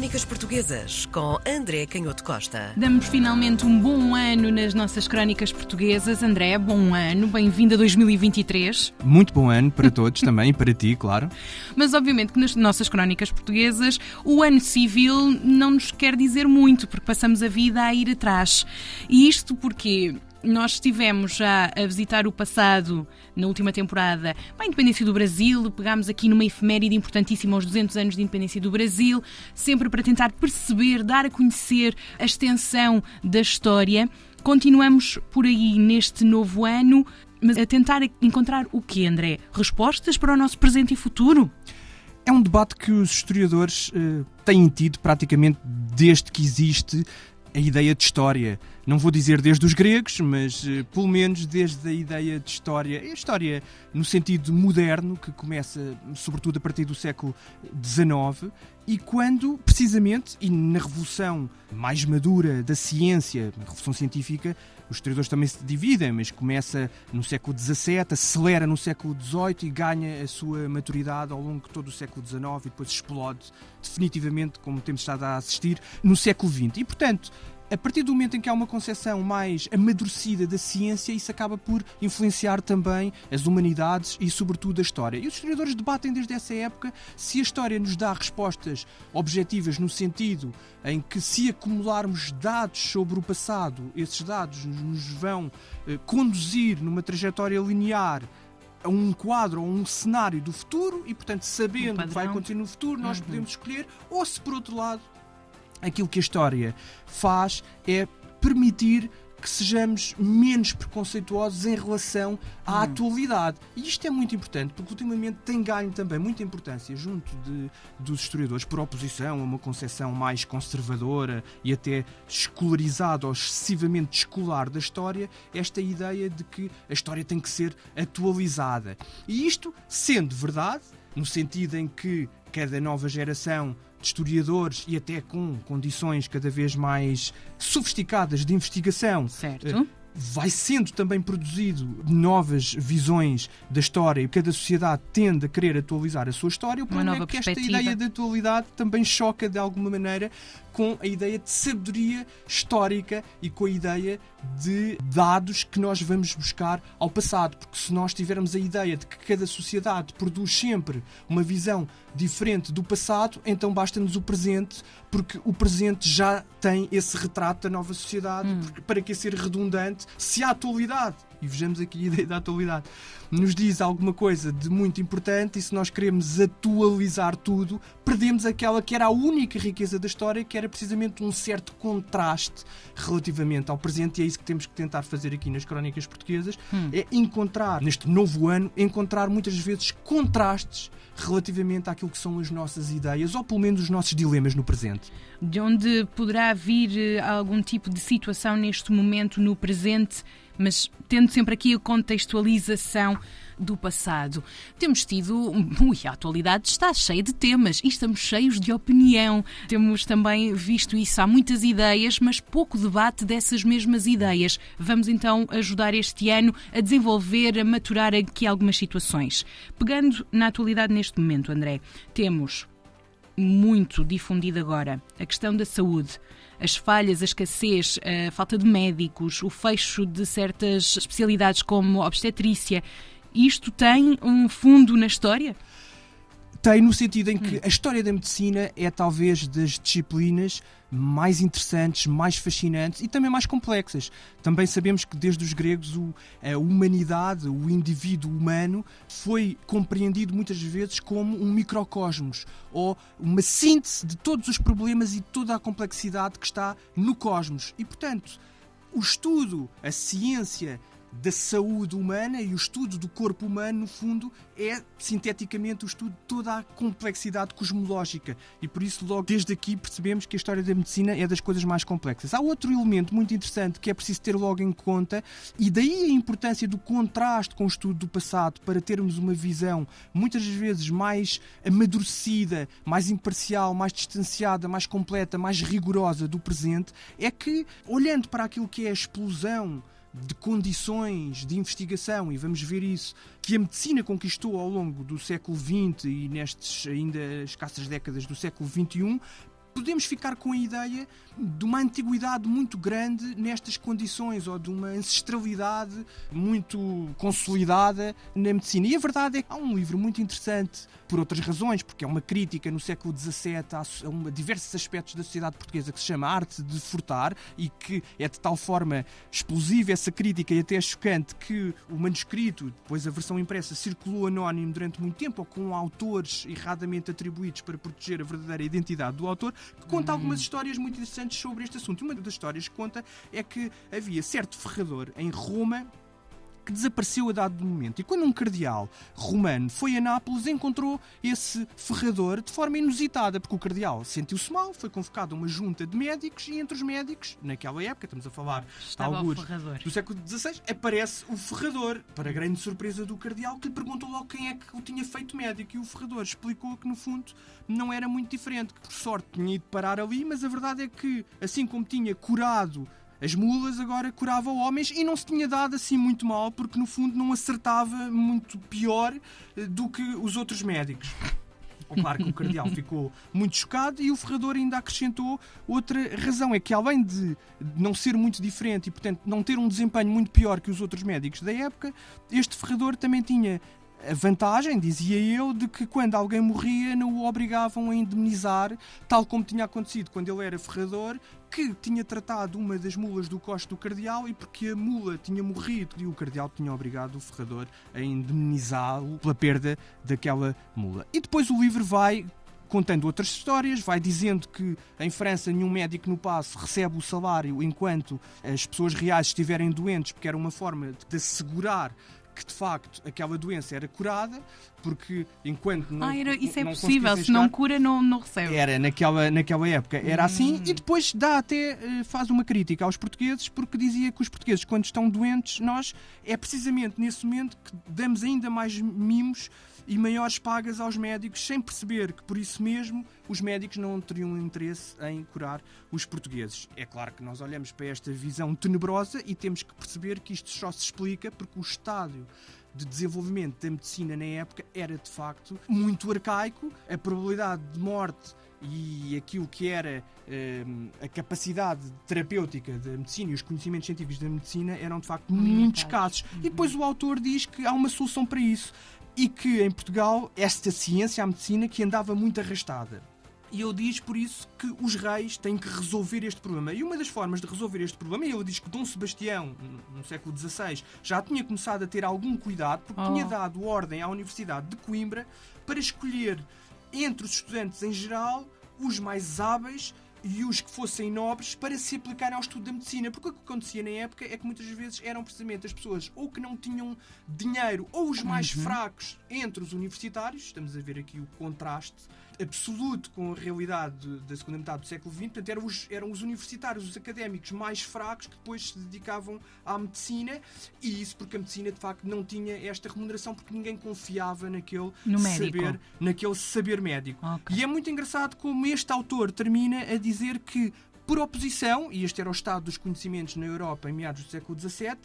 Crónicas Portuguesas com André Canhoto Costa. Damos finalmente um bom ano nas nossas crónicas portuguesas. André, bom ano, bem-vindo a 2023. Muito bom ano para todos também, para ti, claro. Mas obviamente que nas nossas crónicas portuguesas o ano civil não nos quer dizer muito, porque passamos a vida a ir atrás. E isto porque nós estivemos já a visitar o passado na última temporada, a independência do Brasil, pegámos aqui numa efeméride importantíssima aos 200 anos de independência do Brasil, sempre para tentar perceber, dar a conhecer a extensão da história. Continuamos por aí neste novo ano, mas a tentar encontrar o que, André? Respostas para o nosso presente e futuro? É um debate que os historiadores uh, têm tido praticamente desde que existe a ideia de história. Não vou dizer desde os gregos, mas uh, pelo menos desde a ideia de história. A história no sentido moderno, que começa sobretudo a partir do século XIX, e quando, precisamente, e na revolução mais madura da ciência, na revolução científica, os historiadores também se dividem, mas começa no século XVII, acelera no século XVIII e ganha a sua maturidade ao longo de todo o século XIX e depois explode definitivamente, como temos estado a assistir, no século XX. E, portanto, a partir do momento em que há uma concepção mais amadurecida da ciência, isso acaba por influenciar também as humanidades e, sobretudo, a história. E os historiadores debatem desde essa época se a história nos dá respostas objetivas no sentido em que, se acumularmos dados sobre o passado, esses dados nos vão eh, conduzir numa trajetória linear a um quadro ou um cenário do futuro e, portanto, sabendo um que vai acontecer no futuro, nós uhum. podemos escolher, ou se por outro lado aquilo que a história faz é permitir que sejamos menos preconceituosos em relação à hum. atualidade. E isto é muito importante, porque ultimamente tem ganho também muita importância junto de, dos historiadores, por oposição a uma concepção mais conservadora e até escolarizada ou excessivamente escolar da história, esta ideia de que a história tem que ser atualizada. E isto sendo verdade, no sentido em que cada nova geração de historiadores e até com condições cada vez mais sofisticadas de investigação. Certo. Eh, vai sendo também produzido novas visões da história e cada sociedade tende a querer atualizar a sua história. O problema é que esta ideia de atualidade também choca de alguma maneira com a ideia de sabedoria histórica e com a ideia de dados que nós vamos buscar ao passado. Porque se nós tivermos a ideia de que cada sociedade produz sempre uma visão diferente do passado, então basta-nos o presente, porque o presente já tem esse retrato da nova sociedade. Hum. Para que ser redundante, se a atualidade e vejamos aqui a ideia da atualidade, nos diz alguma coisa de muito importante e se nós queremos atualizar tudo, perdemos aquela que era a única riqueza da história, que era precisamente um certo contraste relativamente ao presente e é isso que temos que tentar fazer aqui nas crónicas portuguesas, hum. é encontrar, neste novo ano, encontrar muitas vezes contrastes relativamente àquilo que são as nossas ideias ou pelo menos os nossos dilemas no presente. De onde poderá vir eh, algum tipo de situação neste momento no presente mas tendo sempre aqui a contextualização do passado. Temos tido. Ui, a atualidade está cheia de temas e estamos cheios de opinião. Temos também visto isso. Há muitas ideias, mas pouco debate dessas mesmas ideias. Vamos então ajudar este ano a desenvolver, a maturar aqui algumas situações. Pegando na atualidade neste momento, André, temos muito difundido agora a questão da saúde as falhas, a escassez, a falta de médicos, o fecho de certas especialidades como obstetrícia, isto tem um fundo na história? Tem, no sentido em que hum. a história da medicina é talvez das disciplinas mais interessantes, mais fascinantes e também mais complexas. Também sabemos que desde os gregos o, a humanidade, o indivíduo humano, foi compreendido muitas vezes como um microcosmos ou uma síntese de todos os problemas e toda a complexidade que está no cosmos. E, portanto, o estudo, a ciência, da saúde humana e o estudo do corpo humano, no fundo, é sinteticamente o estudo de toda a complexidade cosmológica. E por isso, logo desde aqui, percebemos que a história da medicina é das coisas mais complexas. Há outro elemento muito interessante que é preciso ter logo em conta, e daí a importância do contraste com o estudo do passado para termos uma visão muitas vezes mais amadurecida, mais imparcial, mais distanciada, mais completa, mais rigorosa do presente, é que, olhando para aquilo que é a explosão de condições de investigação, e vamos ver isso, que a medicina conquistou ao longo do século XX e nestes ainda escassas décadas do século XXI, podemos ficar com a ideia de uma antiguidade muito grande nestas condições ou de uma ancestralidade muito consolidada na medicina. E a verdade é que há um livro muito interessante por outras razões, porque é uma crítica no século XVII a, diversos aspectos da sociedade portuguesa que se chama Arte de Furtar e que é de tal forma explosiva essa crítica e até chocante que o manuscrito, depois a versão impressa, circulou anónimo durante muito tempo ou com autores erradamente atribuídos para proteger a verdadeira identidade do autor, que conta algumas histórias muito interessantes sobre este assunto. Uma das histórias que conta é que havia certo ferrador em Roma que desapareceu a dado momento. E quando um cardeal romano foi a Nápoles, encontrou esse ferrador de forma inusitada, porque o cardeal sentiu-se mal, foi convocado uma junta de médicos e entre os médicos, naquela época, estamos a falar Estava alguns do século XVI, aparece o ferrador, para grande surpresa do cardeal, que lhe perguntou logo quem é que o tinha feito médico. E o ferrador explicou que, no fundo, não era muito diferente, que por sorte tinha ido parar ali, mas a verdade é que, assim como tinha curado as mulas agora curava homens e não se tinha dado assim muito mal, porque no fundo não acertava muito pior eh, do que os outros médicos. Claro que o cardeal ficou muito chocado e o ferrador ainda acrescentou outra razão: é que além de não ser muito diferente e, portanto, não ter um desempenho muito pior que os outros médicos da época, este ferrador também tinha a vantagem, dizia eu, de que quando alguém morria não o obrigavam a indemnizar, tal como tinha acontecido quando ele era ferrador, que tinha tratado uma das mulas do coste do cardeal e porque a mula tinha morrido e o cardeal tinha obrigado o ferrador a indemnizá-lo pela perda daquela mula. E depois o livro vai contando outras histórias, vai dizendo que em França nenhum médico no passo recebe o salário enquanto as pessoas reais estiverem doentes, porque era uma forma de assegurar que de facto aquela doença era curada, porque enquanto não. Ah, era, isso é não possível. Se não cura, não, não recebe. era naquela, naquela época, era assim, Hum. e depois dá até, eh, faz uma crítica aos portugueses, porque dizia que os portugueses, quando estão doentes, nós, é precisamente nesse momento que damos ainda mais mimos e maiores pagas aos médicos, sem perceber que por isso mesmo os médicos não teriam interesse em curar os portugueses. É claro que nós olhamos para esta visão tenebrosa e temos que perceber que isto só se explica porque o estádio de desenvolvimento da medicina na época era de facto muito arcaico, a probabilidade de morte e aquilo que era hum, a capacidade terapêutica da medicina e os conhecimentos científicos da medicina eram de facto muito escassos. E depois o autor diz que há uma solução para isso e que em Portugal esta ciência, a medicina, que andava muito arrastada. E ele diz, por isso, que os reis têm que resolver este problema. E uma das formas de resolver este problema, ele diz que Dom Sebastião, no- no século XVI, já tinha começado a ter algum cuidado, porque Oh. tinha dado ordem à Universidade de Coimbra para escolher entre os estudantes em geral os mais hábeis e os que fossem nobres para se aplicarem ao estudo da medicina. Porque o que acontecia na época é que muitas vezes eram precisamente as pessoas ou que não tinham dinheiro ou os mais fracos entre os universitários. Estamos a ver aqui o contraste absoluto com a realidade da segunda metade do século XX. Portanto, eram os, eram os universitários, os académicos mais fracos que depois se dedicavam à medicina. E isso porque a medicina, de facto, não tinha esta remuneração porque ninguém confiava naquele saber, naquele saber médico. Ok. E é muito engraçado como este autor termina a dizer que, por oposição, e este era o estado dos conhecimentos na Europa em meados do século XVII,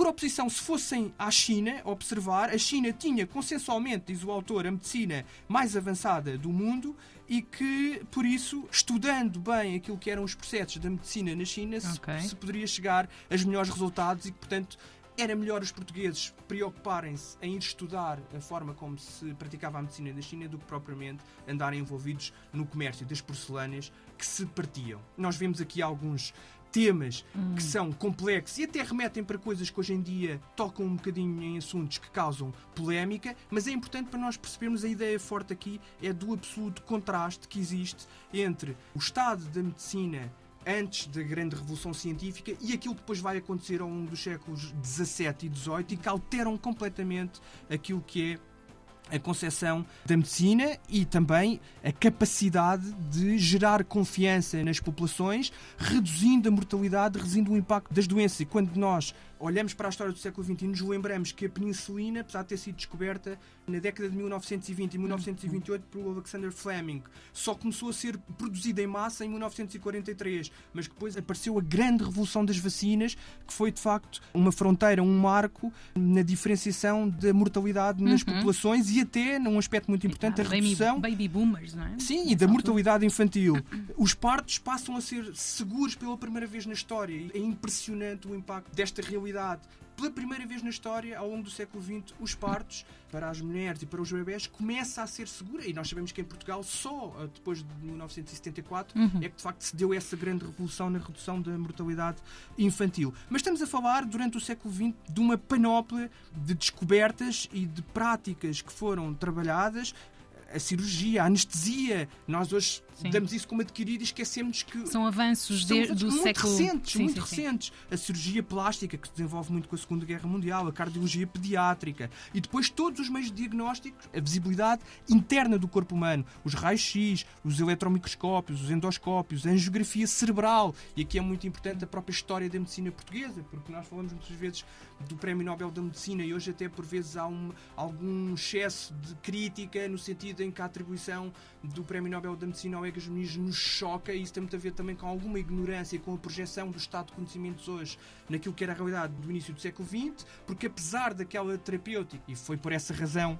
por oposição, se fossem à China observar, a China tinha consensualmente, diz o autor, a medicina mais avançada do mundo e que, por isso, estudando bem aquilo que eram os processos da medicina na China, se- Ok. se, poderia chegar a melhores resultados e que, portanto, era melhor os portugueses preocuparem-se em ir estudar a forma como se praticava a medicina na China do que propriamente andarem envolvidos no comércio das porcelanas que se partiam. Nós vemos aqui alguns temas que são complexos e até remetem para coisas que hoje em dia tocam um bocadinho em assuntos que causam polémica, mas é importante para nós percebermos a ideia forte aqui é do absoluto contraste que existe entre o estado da medicina antes da grande revolução científica e aquilo que depois vai acontecer ao longo dos séculos XVII e XVIII e que alteram completamente aquilo que é a concepção da medicina e também a capacidade de gerar confiança nas populações, reduzindo a mortalidade, reduzindo o impacto das doenças. E quando nós olhamos para a história do século XX e nos lembramos que a penicilina, apesar de ter sido descoberta na década de 1920 e 1928 por Alexander Fleming, só começou a ser produzida em massa em 1943, mas depois apareceu a grande revolução das vacinas, que foi de facto uma fronteira, um marco na diferenciação da mortalidade nas Uhum. populações e até, num aspecto muito importante, a redução baby boomers, não é? Sim, e da mortalidade infantil. Os partos passam a ser seguros pela primeira vez na história. É impressionante o impacto desta realidade. Pela primeira vez na história, ao longo do século XX, os partos para as mulheres e para os bebés começa a ser segura. E nós sabemos que em Portugal, só ah, depois de 1974, é que de facto se deu essa grande revolução na redução da mortalidade infantil. Mas estamos a falar, durante o século XX, de uma panóplia de descobertas e de práticas que foram trabalhadas a cirurgia, a anestesia. Nós hoje Sim. damos isso como adquirido e esquecemos que São avanços são de- avanços do muito século recentes, Sim, muito sim. recentes. A cirurgia plástica que se desenvolve muito com a Segunda Guerra Mundial, a cardiologia pediátrica e depois todos os meios diagnósticos, a visibilidade interna do corpo humano, os raios-x, os eletromicroscópios, os endoscópios, a angiografia cerebral e aqui é muito importante a própria história da medicina portuguesa, porque nós falamos muitas vezes do Prémio Nobel da Medicina e hoje até por vezes há um, algum excesso de crítica no sentido em que a atribuição do Prémio Nobel da Medicina ao Egas Muniz nos choca e isso tem muito a ver também com alguma ignorância e com a projeção do estado de conhecimentos hoje naquilo que era a realidade do início do século XX, porque apesar daquela terapêutica, e foi por essa razão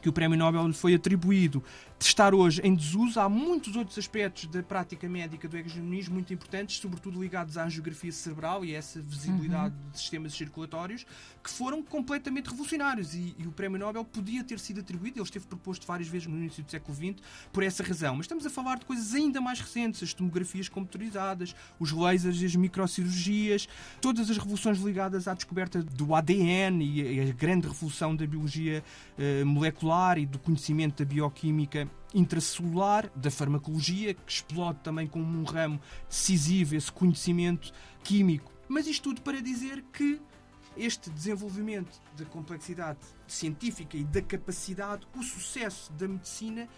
que o Prémio Nobel lhe foi atribuído, de estar hoje em desuso, há muitos outros aspectos da prática médica do egagemonismo muito importantes, sobretudo ligados à angiografia cerebral e a essa visibilidade de sistemas circulatórios, que foram completamente revolucionários. E, e o Prémio Nobel podia ter sido atribuído, ele esteve proposto várias vezes no início do século XX, por essa razão. Mas estamos a falar de coisas ainda mais recentes, as tomografias computadorizadas, os lasers, as microcirurgias, todas as revoluções ligadas à descoberta do ADN e a, a grande revolução da biologia eh, molecular e do conhecimento da bioquímica intracelular, da farmacologia, que explode também como um ramo decisivo esse conhecimento químico. Mas isto tudo para dizer que este desenvolvimento da complexidade científica e da capacidade, o sucesso da medicina,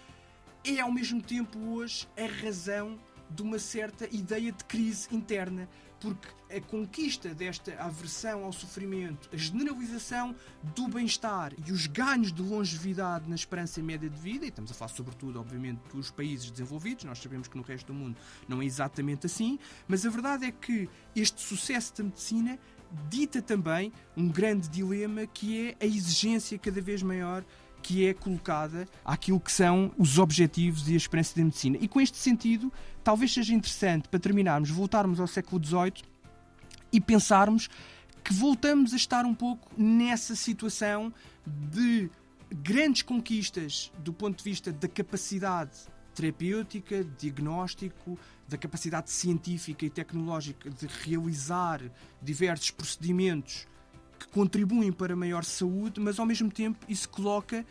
é ao mesmo tempo hoje a razão de uma certa ideia de crise interna, porque a conquista desta aversão ao sofrimento, a generalização do bem-estar e os ganhos de longevidade na esperança média de vida, e estamos a falar sobretudo, obviamente, dos países desenvolvidos, nós sabemos que no resto do mundo não é exatamente assim, mas a verdade é que este sucesso da medicina dita também um grande dilema que é a exigência cada vez maior que é colocada àquilo que são os objetivos e a esperança da medicina. E com este sentido, talvez seja interessante, para terminarmos, voltarmos ao século XVIII e pensarmos que voltamos a estar um pouco nessa situação de grandes conquistas do ponto de vista da capacidade terapêutica, diagnóstico, da capacidade científica e tecnológica de realizar diversos procedimentos que contribuem para maior saúde, mas ao mesmo tempo isso coloca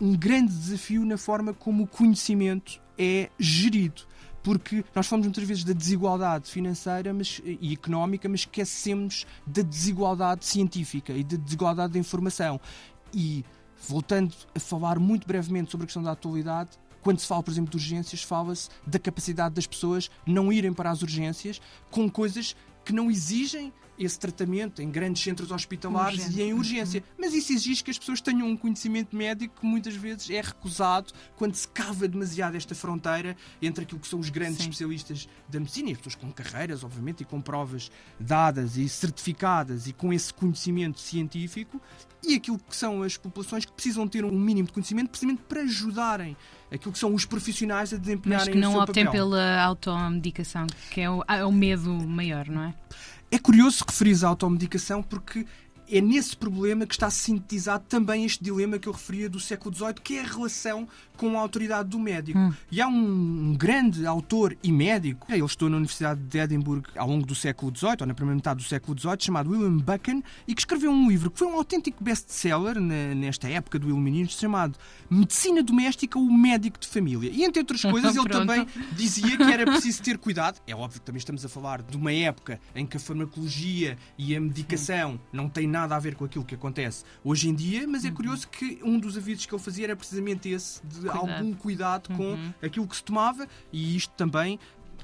um grande desafio na forma como o conhecimento é gerido. Porque nós falamos muitas vezes da desigualdade financeira mas, e económica, mas esquecemos da desigualdade científica e da desigualdade da informação. E, voltando a falar muito brevemente sobre a questão da atualidade, quando se fala, por exemplo, de urgências, fala-se da capacidade das pessoas não irem para as urgências com coisas que não exigem esse tratamento em grandes centros hospitalares Urgente. e em urgência. Mas isso exige que as pessoas tenham um conhecimento médico que muitas vezes é recusado quando se cava demasiado esta fronteira entre aquilo que são os grandes Sim. especialistas da medicina e as pessoas com carreiras, obviamente, e com provas dadas e certificadas e com esse conhecimento científico e aquilo que são as populações que precisam ter um mínimo de conhecimento precisamente para ajudarem aquilo que são os profissionais a desempenharem Mas que não optem pela automedicação, que é o, é o medo maior, não é? É curioso referir a automedicação porque é nesse problema que está sintetizado também este dilema que eu referia do século XVIII, que é a relação com a autoridade do médico. E há um, grande autor e médico, ele estou na Universidade de Edimburgo ao longo do século XVIII, ou na primeira metade do século XVIII, chamado William Buchan, e que escreveu um livro que foi um autêntico best-seller nesta época do Iluminismo, chamado Medicina Doméstica, o Médico de Família. E entre outras coisas, ele também dizia que era preciso ter cuidado. É óbvio que também estamos a falar de uma época em que a farmacologia e a medicação não têm nada a ver com aquilo que acontece hoje em dia, mas é curioso que um dos avisos que ele fazia era precisamente esse, de Cuidado. algum cuidado com aquilo que se tomava, e isto também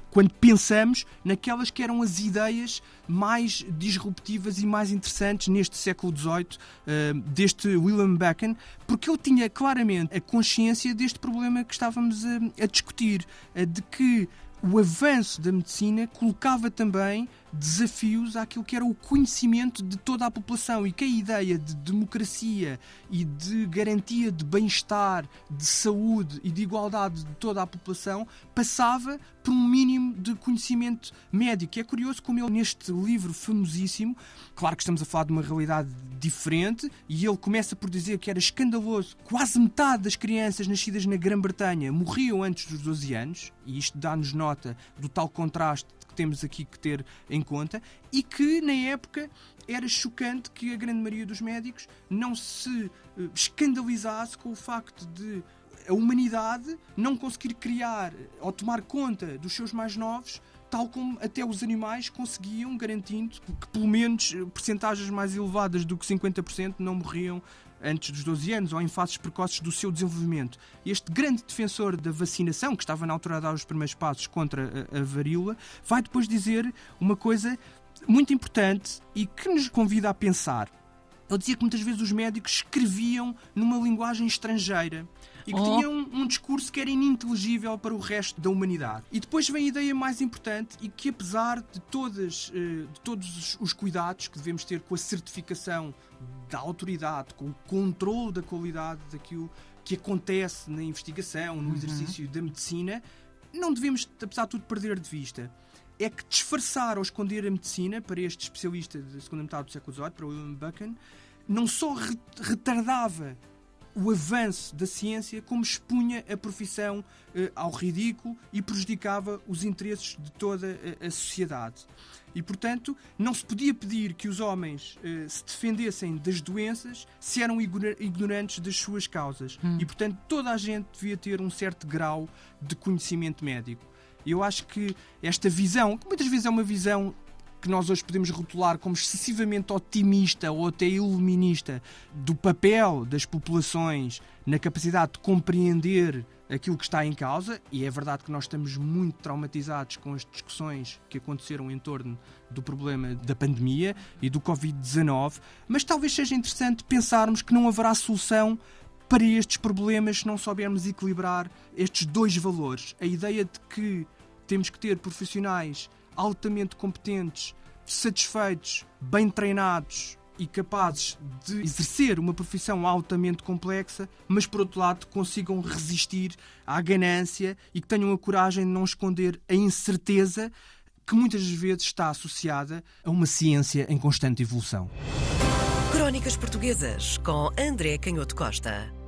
quando pensamos naquelas que eram as ideias mais disruptivas e mais interessantes neste século XVIII, uh, deste William Bacon, porque ele tinha claramente a consciência deste problema que estávamos a, a discutir, uh, de que o avanço da medicina colocava também desafios àquilo que era o conhecimento de toda a população e que a ideia de democracia e de garantia de bem-estar, de saúde e de igualdade de toda a população passava por um mínimo de conhecimento médico. E é curioso como ele, neste livro famosíssimo, claro que estamos a falar de uma realidade diferente, e ele começa por dizer que era escandaloso. Quase metade das crianças nascidas na Grã-Bretanha morriam antes dos 12 anos, e isto dá-nos nota do tal contraste que temos aqui que ter em conta e que na época era chocante que a grande maioria dos médicos não se eh, escandalizasse com o facto de a humanidade não conseguir criar ou tomar conta dos seus mais novos tal como até os animais conseguiam, garantindo que pelo menos eh, percentagens mais elevadas do que 50% não morriam antes dos 12 anos ou em fases precoces do seu desenvolvimento. Este grande defensor da vacinação, que estava na altura a dar os primeiros passos contra a, a varíola, vai depois dizer uma coisa muito importante e que nos convida a pensar. Ele dizia que muitas vezes os médicos escreviam numa linguagem estrangeira e que oh. tinham um, um, discurso que era ininteligível para o resto da humanidade. E depois vem a ideia mais importante e que apesar de, todas, eh, de todos os cuidados que devemos ter com a certificação da autoridade, com o controle da qualidade daquilo que acontece na investigação, no uhum. exercício da medicina, não devemos, apesar de tudo, perder de vista é que disfarçar ou esconder a medicina para este especialista da segunda metade do século XVIII, para William Buchan, não só retardava o avanço da ciência, como expunha a profissão eh, ao ridículo e prejudicava os interesses de toda a, a, sociedade. E, portanto, não se podia pedir que os homens eh, se defendessem das doenças se eram ignorantes das suas causas. Hum. E, portanto, toda a gente devia ter um certo grau de conhecimento médico. Eu acho que esta visão, que muitas vezes é uma visão que nós hoje podemos rotular como excessivamente otimista ou até iluminista do papel das populações na capacidade de compreender aquilo que está em causa, e é verdade que nós estamos muito traumatizados com as discussões que aconteceram em torno do problema da pandemia e do Covid-19, mas talvez seja interessante pensarmos que não haverá solução para estes problemas se não soubermos equilibrar estes dois valores. A ideia de que temos que ter profissionais altamente competentes, satisfeitos, bem treinados e capazes de exercer uma profissão altamente complexa, mas por outro lado consigam resistir à ganância e que tenham a coragem de não esconder a incerteza que muitas vezes está associada a uma ciência em constante evolução. Crónicas Portuguesas com André Canhoto Costa.